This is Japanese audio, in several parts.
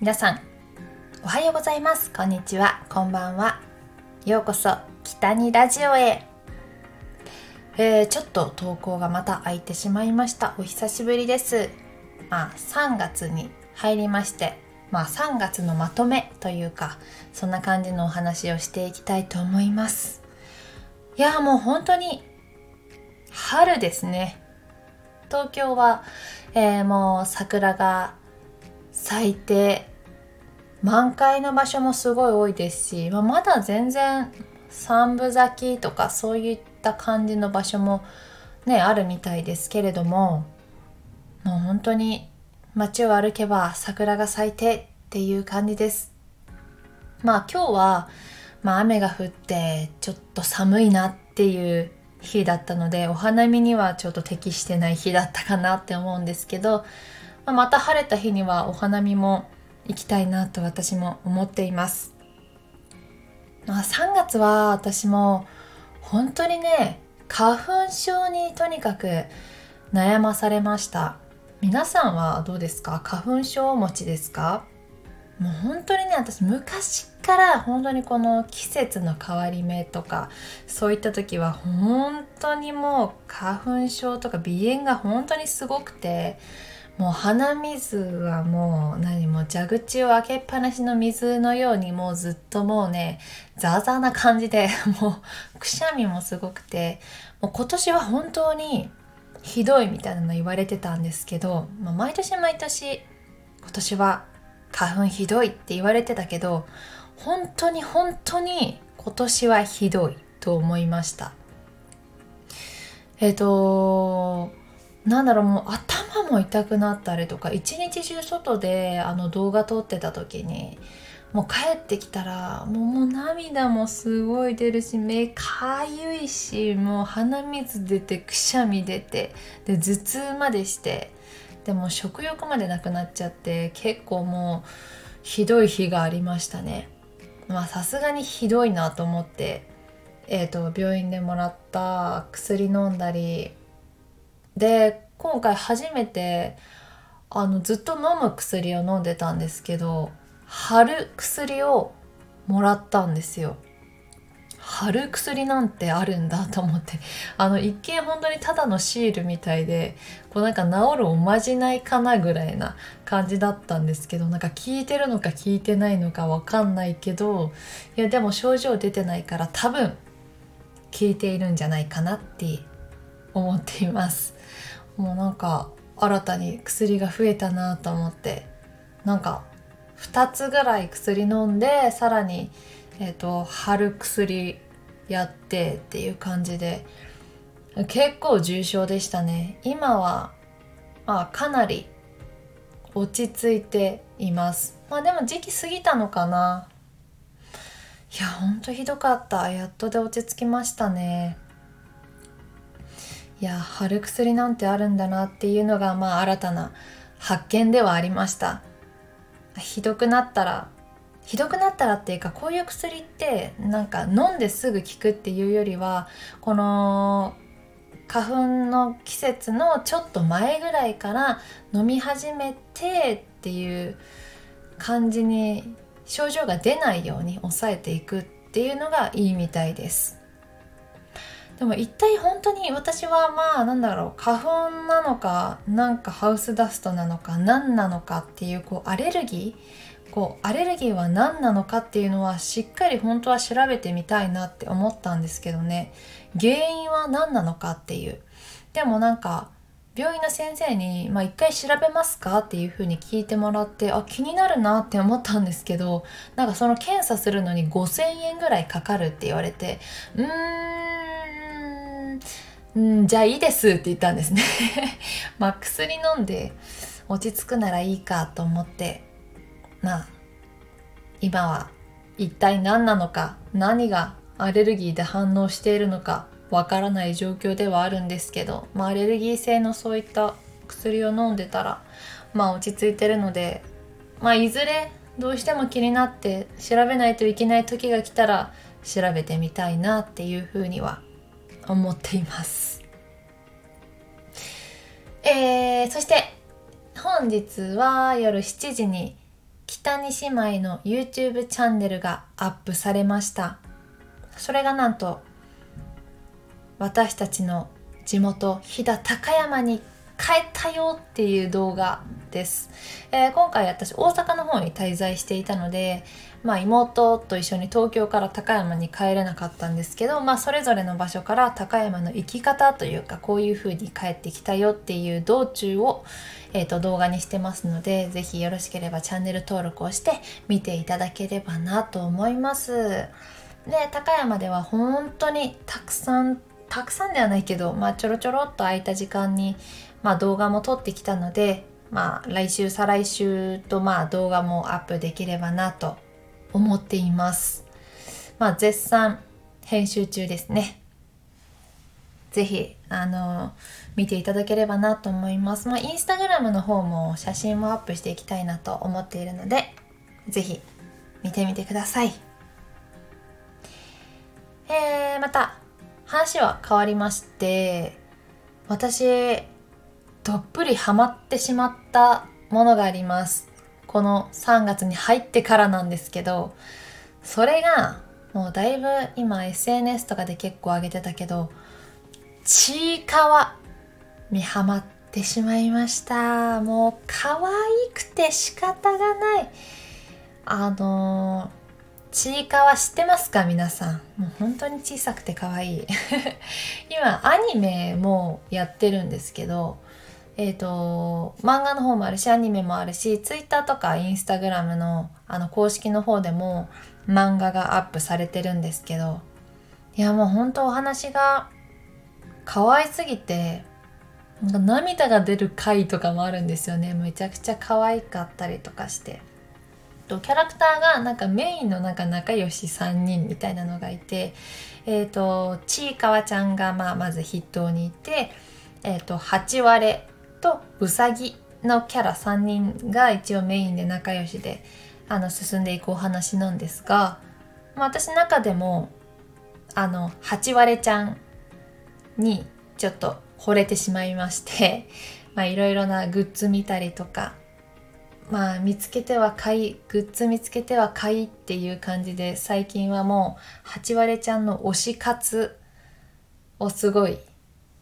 皆さんおはようございます。こんにちは。こんばんは。ようこそ北にラジオへ。えー、ちょっと投稿がまた空いてしまいました。お久しぶりです。まあ3月に入りまして。まあ3月のまとめというかそんな感じのお話をしていきたいと思います。いやもう本当に春ですね。東京は、えー、もう桜が咲いて満開の場所もすごい多いですし、まあ、まだ全然三分咲きとかそういった感じの場所もねあるみたいですけれどももう本当に街を歩けば桜が咲いてっていう感じです。まあ今日は、まあ、雨が降ってちょっと寒いなっていう日だったのでお花見にはちょっと適してない日だったかなって思うんですけど、まあ、また晴れた日にはお花見も行きたいなと私も思っています。まあ、3月は私も本当にね花粉症にとにかく悩まされました。皆さんはどうですか？花粉症をお持ちですか？もう本当にね私昔から本当にこの季節の変わり目とかそういった時は本当にもう花粉症とか鼻炎が本当にすごくてもう鼻水はもう何も蛇口を開けっぱなしの水のようにもうずっともうねザーザーな感じで もうくしゃみもすごくてもう今年は本当にひどいみたいなの言われてたんですけど、まあ、毎年毎年今年は花粉ひどいって言われてたけど本当に本当に今年はひどいと思いました。えっ、ー、となんだろうもう頭も痛くなったりとか一日中外であの動画撮ってた時にもう帰ってきたらもう涙もすごい出るし目かゆいしもう鼻水出てくしゃみ出てで頭痛までしてでも食欲までなくなっちゃって結構もうひどい日がありましたね。まあさすがにひどいなと思ってえーと病院でもらった薬飲んだりで今回初めてあのずっと飲む薬を飲んでたんですけど貼る薬をもらったんですよ。貼る薬なんてあるんだと思って。あの一見本当にただのシールみたいでこうなんか治るおまじないかなぐらいな感じだったんですけどなんか効いてるのか効いてないのかわかんないけどいやでも症状出てないから多分効いているんじゃないかなって思っています。もうなんか新たに薬が増えたなと思って。なんか2つぐらい薬飲んでさらに、えーと、貼る薬やってっていう感じで。結構重症でしたね。今は、まあ、かなり落ち着いています。まあでも時期過ぎたのかな。いやほんとひどかった。やっとで落ち着きましたね。いや貼る薬なんてあるんだなっていうのがまあ新たな発見ではありました。ひどくなったらひどくなったらっていうかこういう薬ってなんか飲んですぐ効くっていうよりはこの花粉の季節のちょっと前ぐらいから飲み始めてっていう感じに症状が出ないように抑えていくっていうのがいいみたいです。でも一体本当に私はまあなんだろう花粉なのかなんかハウスダストなのか何なのかっていうこうアレルギーこうアレルギーは何なのかっていうのはしっかり本当は調べてみたいなって思ったんですけどね原因は何なのかっていうでもなんか病院の先生に「まあ、一回調べますか?」っていうふうに聞いてもらってあ気になるなって思ったんですけどなんかその検査するのに5,000円ぐらいかかるって言われてうーんうんじゃあいいですって言ったんですね。まあ薬飲んで落ち着くならいいかと思って。まあ今は一体何なのか何がアレルギーで反応しているのかわからない状況ではあるんですけど、まあ、アレルギー性のそういった薬を飲んでたらまあ落ち着いてるのでまあいずれどうしても気になって調べないといけない時が来たら調べてみたいなっていうふうには思っています。えー、そして本日は夜7時に北に姉妹の YouTube チャンネルがアップされました。それがなんと私たちの地元飛騨高山に帰ったよっていう動画です、えー、今回私大阪の方に滞在していたのでまあ、妹と一緒に東京から高山に帰れなかったんですけど、まあ、それぞれの場所から高山の行き方というかこういう風に帰ってきたよっていう道中を、えー、と動画にしてますので是非よろしければチャンネル登録をして見ていただければなと思います。で高山では本当にたくさんたくさんではないけど、まあ、ちょろちょろっと空いた時間に、まあ、動画も撮ってきたので、まあ、来週再来週とまあ動画もアップできればなと思っています。まあ、絶賛編集中ですね。ぜひ、あの、見ていただければなと思います。まあ、インスタグラムの方も写真もアップしていきたいなと思っているので、ぜひ見てみてください。えー、また、話は変わりまして、私、どっぷりハマってしまったものがあります。この3月に入ってからなんですけどそれがもうだいぶ今 SNS とかで結構上げてたけどちいかわにハマってしまいました。もう可愛くて仕方がない。あのちいかわ知ってますか？皆さん。もう本当に小さくて可愛い。今アニメもやってるんですけどえーと、漫画の方もあるしアニメもあるし Twitter とか Instagram のあの公式の方でも漫画がアップされてるんですけどいやもう本当お話が可愛すぎてなんか涙が出る回とかもあるんですよね。めちゃくちゃ可愛かったりとかして。とキャラクターがなんかメインのなんか仲良し3人みたいなのがいてえっ、ー、とちいかわちゃんがまあまず筆頭にいてえっ、ー、と8割とうさぎのキャラ3人が一応メインで仲良しであの進んでいくお話なんですが、まあ、私中でもあの八割ちゃんにちょっと惚れてしまいまして いろいろなグッズ見たりとかまあ見つけては買いグッズ見つけては買いっていう感じで最近はもう八割ちゃんの推し活をすごい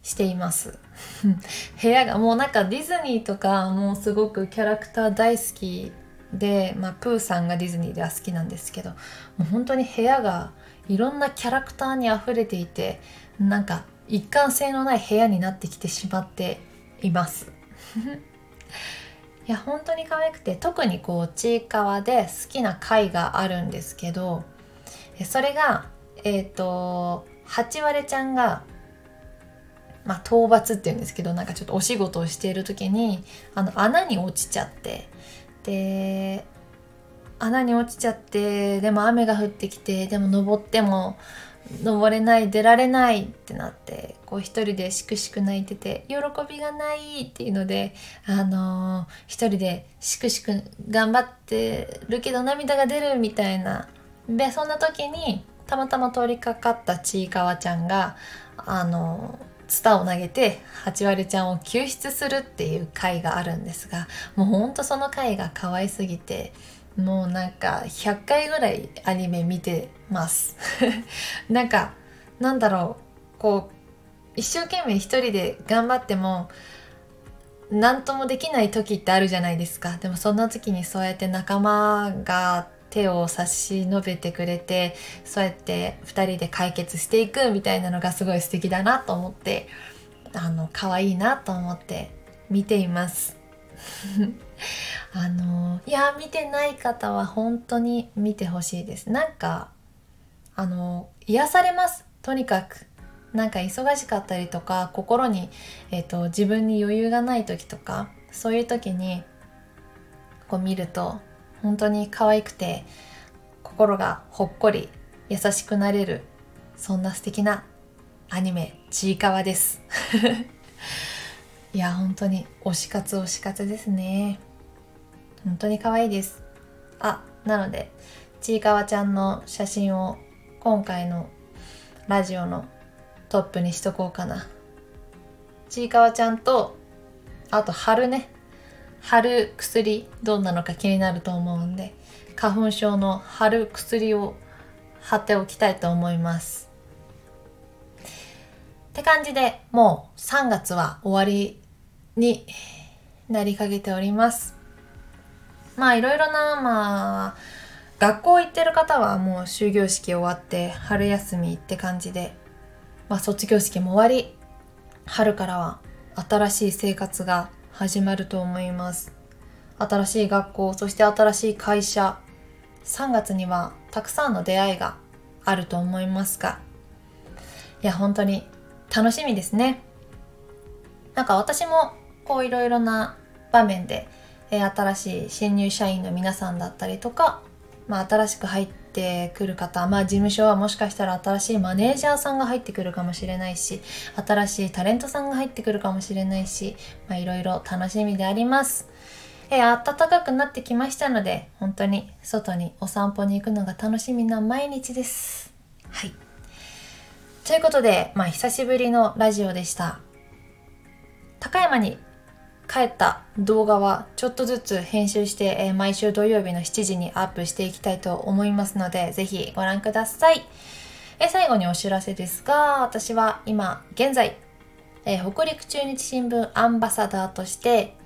しています。部屋がもうなんかディズニーとかもうすごくキャラクター大好きで、まあ、プーさんがディズニーでは好きなんですけどもう本当に部屋がいろんなキャラクターにあふれていてなんか一貫性のない部屋になってきてしまっています。いや本当に可愛くて特にこうちいかわで好きな回があるんですけどそれがえっ、ー、と八割ちゃんがまあ、討伐っていうんですけどなんかちょっとお仕事をしている時にあの穴に落ちちゃってで穴に落ちちゃってでも雨が降ってきてでも登っても登れない出られないってなってこう一人でしくしく泣いてて喜びがないっていうのであのー、一人でしくしく頑張ってるけど涙が出るみたいなでそんな時にたまたま通りかかったちいかわちゃんがあのツタを投げて八割ちゃんを救出するっていう回があるんですがもうほんとその回が可愛すぎてもうなんか100回ぐらいアニメ見てます。なんかなんだろうこう一生懸命一人で頑張っても何ともできない時ってあるじゃないですか。でもそんな時にそうやって仲間が手を差し伸べてくれてそうやって2人で解決していくみたいなのがすごい素敵だなと思ってあの可愛いなと思って見ています。あのいや見てない方は本当に見てほしいです。なんかあの癒されます。とにかく。なんか忙しかったりとか心に、えーと自分に余裕がない時とかそういう時にこう見ると本当に可愛くて心がほっこり優しくなれるそんな素敵なアニメちいかわです。いや本当に推し活推し活ですね。本当に可愛いです。あなのでちいかわちゃんの写真を今回のラジオのトップにしとこうかな。ちいかわちゃんとあと春ね。春薬どうなのか気になると思うんで花粉症の春薬を貼っておきたいと思います。って感じでもう3月は終わりになりかけております。まあいろいろなまあ学校行ってる方はもう終業式終わって春休みって感じでまあ卒業式も終わり春からは新しい生活が始まると思います。新しい学校そして新しい会社。3月にはたくさんの出会いがあると思いますが。いや本当に楽しみですね。なんか私もこういろいろな場面で、え新しい新入社員の皆さんだったりとか、まあ、新しく入ってくる方、まあ、事務所はもしかしたら新しいマネージャーさんが入ってくるかもしれないし新しいタレントさんが入ってくるかもしれないし、まあ、いろいろ楽しみであります。えー、暖かくなってきましたので本当に外にお散歩に行くのが楽しみな毎日です。はいということで、まあ、久しぶりのラジオでした。高山に帰った動画はちょっとずつ編集して、えー、毎週土曜日の7時にアップしていきたいと思いますので、ぜひご覧ください。えー、最後にお知らせですが、私は今現在、えー、北陸中日新聞アンバサダーとして、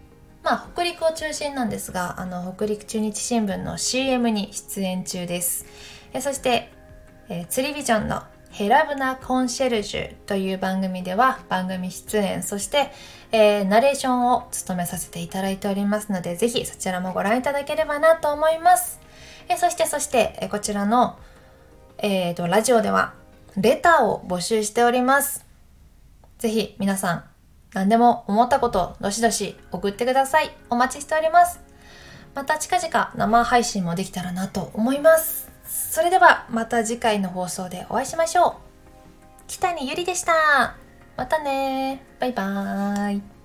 まあ、北陸を中心なんですが、あの、北陸中日新聞の CM に出演中です。えそして、え釣りビジョンのヘラブナコンシェルジュという番組では番組出演、そして、えー、ナレーションを務めさせていただいておりますので、ぜひそちらもご覧いただければなと思います。えー、そして、そして、え、こちらの、えーと、ラジオでは、レターを募集しております。ぜひ皆さん、何でも思ったこと、どしどし送ってください。お待ちしております。また近々生配信もできたらなと思います。それではまた次回の放送でお会いしましょう。北にゆりでした。またねバイバーイ。